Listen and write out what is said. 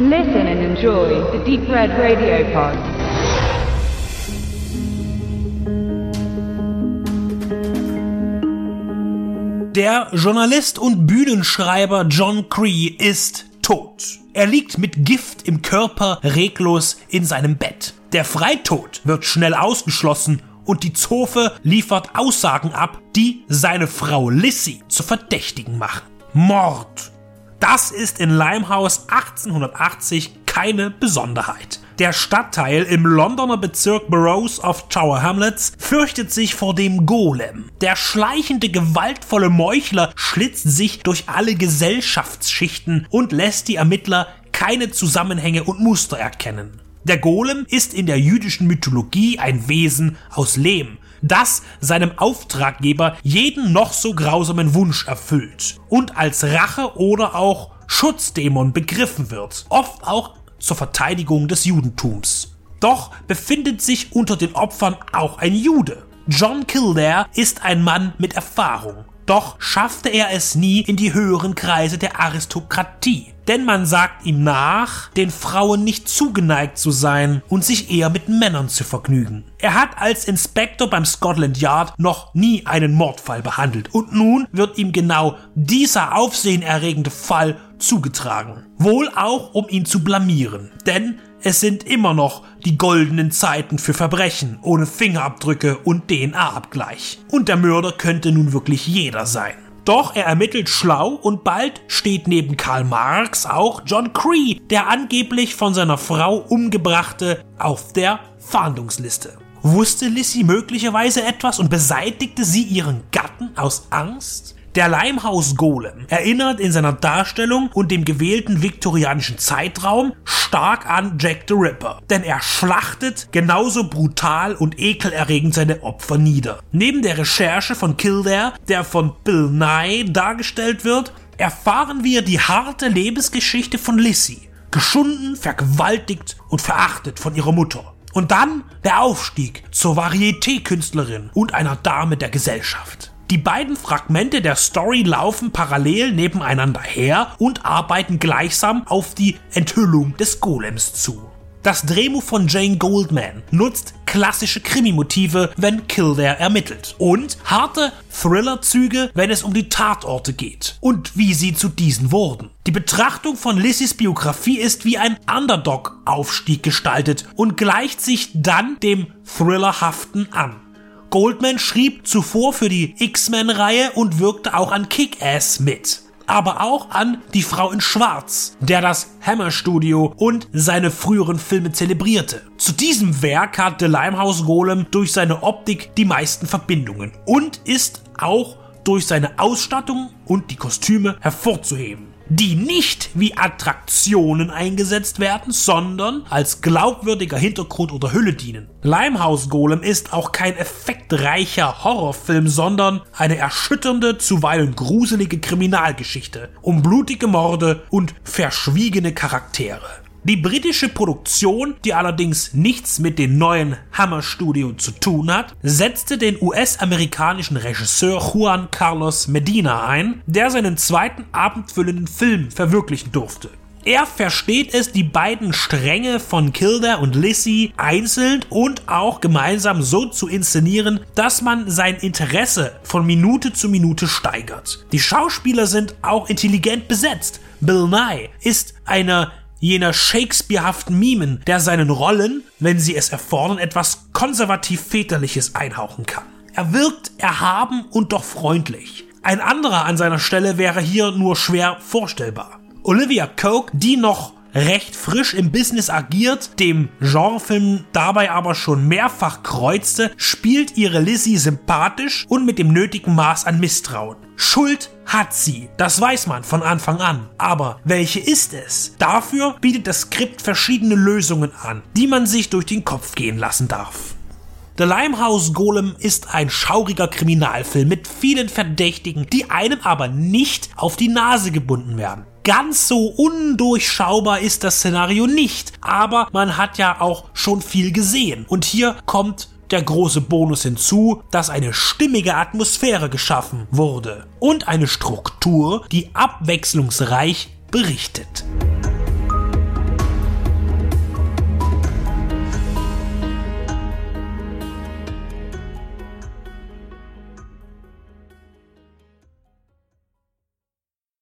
Listen and enjoy the Deep Red Radio Pod. Der Journalist und Bühnenschreiber John Cree ist tot. Er liegt mit Gift im Körper reglos in seinem Bett. Der Freitod wird schnell ausgeschlossen und die Zofe liefert Aussagen ab, die seine Frau Lissy zu Verdächtigen machen. Mord. Das ist in Limehouse 1880 keine Besonderheit. Der Stadtteil im Londoner Bezirk Burrows of Tower Hamlets fürchtet sich vor dem Golem. Der schleichende, gewaltvolle Meuchler schlitzt sich durch alle Gesellschaftsschichten und lässt die Ermittler keine Zusammenhänge und Muster erkennen. Der Golem ist in der jüdischen Mythologie ein Wesen aus Lehm, das seinem Auftraggeber jeden noch so grausamen Wunsch erfüllt und als Rache oder auch Schutzdämon begriffen wird, oft auch zur Verteidigung des Judentums. Doch befindet sich unter den Opfern auch ein Jude. John Kildare ist ein Mann mit Erfahrung. Doch schaffte er es nie in die höheren Kreise der Aristokratie. Denn man sagt ihm nach, den Frauen nicht zugeneigt zu sein und sich eher mit Männern zu vergnügen. Er hat als Inspektor beim Scotland Yard noch nie einen Mordfall behandelt und nun wird ihm genau dieser aufsehenerregende Fall zugetragen. Wohl auch, um ihn zu blamieren. Denn es sind immer noch die goldenen Zeiten für Verbrechen ohne Fingerabdrücke und DNA-Abgleich. Und der Mörder könnte nun wirklich jeder sein. Doch er ermittelt schlau und bald steht neben Karl Marx auch John Cree, der angeblich von seiner Frau umgebrachte, auf der Fahndungsliste. Wusste Lissy möglicherweise etwas und beseitigte sie ihren Gatten aus Angst? Der Limehouse Golem erinnert in seiner Darstellung und dem gewählten viktorianischen Zeitraum stark an Jack the Ripper, denn er schlachtet genauso brutal und ekelerregend seine Opfer nieder. Neben der Recherche von Kildare, der von Bill Nye dargestellt wird, erfahren wir die harte Lebensgeschichte von Lissy, geschunden, vergewaltigt und verachtet von ihrer Mutter. Und dann der Aufstieg zur Varieté-Künstlerin und einer Dame der Gesellschaft. Die beiden Fragmente der Story laufen parallel nebeneinander her und arbeiten gleichsam auf die Enthüllung des Golems zu. Das Drehbuch von Jane Goldman nutzt klassische Krimi-Motive, wenn Kildare ermittelt und harte Thriller-Züge, wenn es um die Tatorte geht und wie sie zu diesen wurden. Die Betrachtung von Lissys Biografie ist wie ein Underdog-Aufstieg gestaltet und gleicht sich dann dem Thrillerhaften an. Goldman schrieb zuvor für die X-Men-Reihe und wirkte auch an Kick-Ass mit. Aber auch an Die Frau in Schwarz, der das Hammer Studio und seine früheren Filme zelebrierte. Zu diesem Werk hat The Limehouse Golem durch seine Optik die meisten Verbindungen und ist auch durch seine Ausstattung und die Kostüme hervorzuheben die nicht wie Attraktionen eingesetzt werden, sondern als glaubwürdiger Hintergrund oder Hülle dienen. Limehouse Golem ist auch kein effektreicher Horrorfilm, sondern eine erschütternde, zuweilen gruselige Kriminalgeschichte um blutige Morde und verschwiegene Charaktere. Die britische Produktion, die allerdings nichts mit dem neuen Hammer Studio zu tun hat, setzte den US-amerikanischen Regisseur Juan Carlos Medina ein, der seinen zweiten abendfüllenden Film verwirklichen durfte. Er versteht es, die beiden Stränge von Kilder und Lissy einzeln und auch gemeinsam so zu inszenieren, dass man sein Interesse von Minute zu Minute steigert. Die Schauspieler sind auch intelligent besetzt. Bill Nye ist einer jener Shakespearehaften Mimen, der seinen Rollen, wenn sie es erfordern, etwas konservativ väterliches einhauchen kann. Er wirkt erhaben und doch freundlich. Ein anderer an seiner Stelle wäre hier nur schwer vorstellbar. Olivia Coke, die noch recht frisch im Business agiert, dem Genrefilm dabei aber schon mehrfach kreuzte, spielt ihre Lizzie sympathisch und mit dem nötigen Maß an Misstrauen. Schuld hat sie, das weiß man von Anfang an. Aber welche ist es? Dafür bietet das Skript verschiedene Lösungen an, die man sich durch den Kopf gehen lassen darf. The Limehouse Golem ist ein schauriger Kriminalfilm mit vielen Verdächtigen, die einem aber nicht auf die Nase gebunden werden ganz so undurchschaubar ist das Szenario nicht. Aber man hat ja auch schon viel gesehen. Und hier kommt der große Bonus hinzu, dass eine stimmige Atmosphäre geschaffen wurde und eine Struktur, die abwechslungsreich berichtet.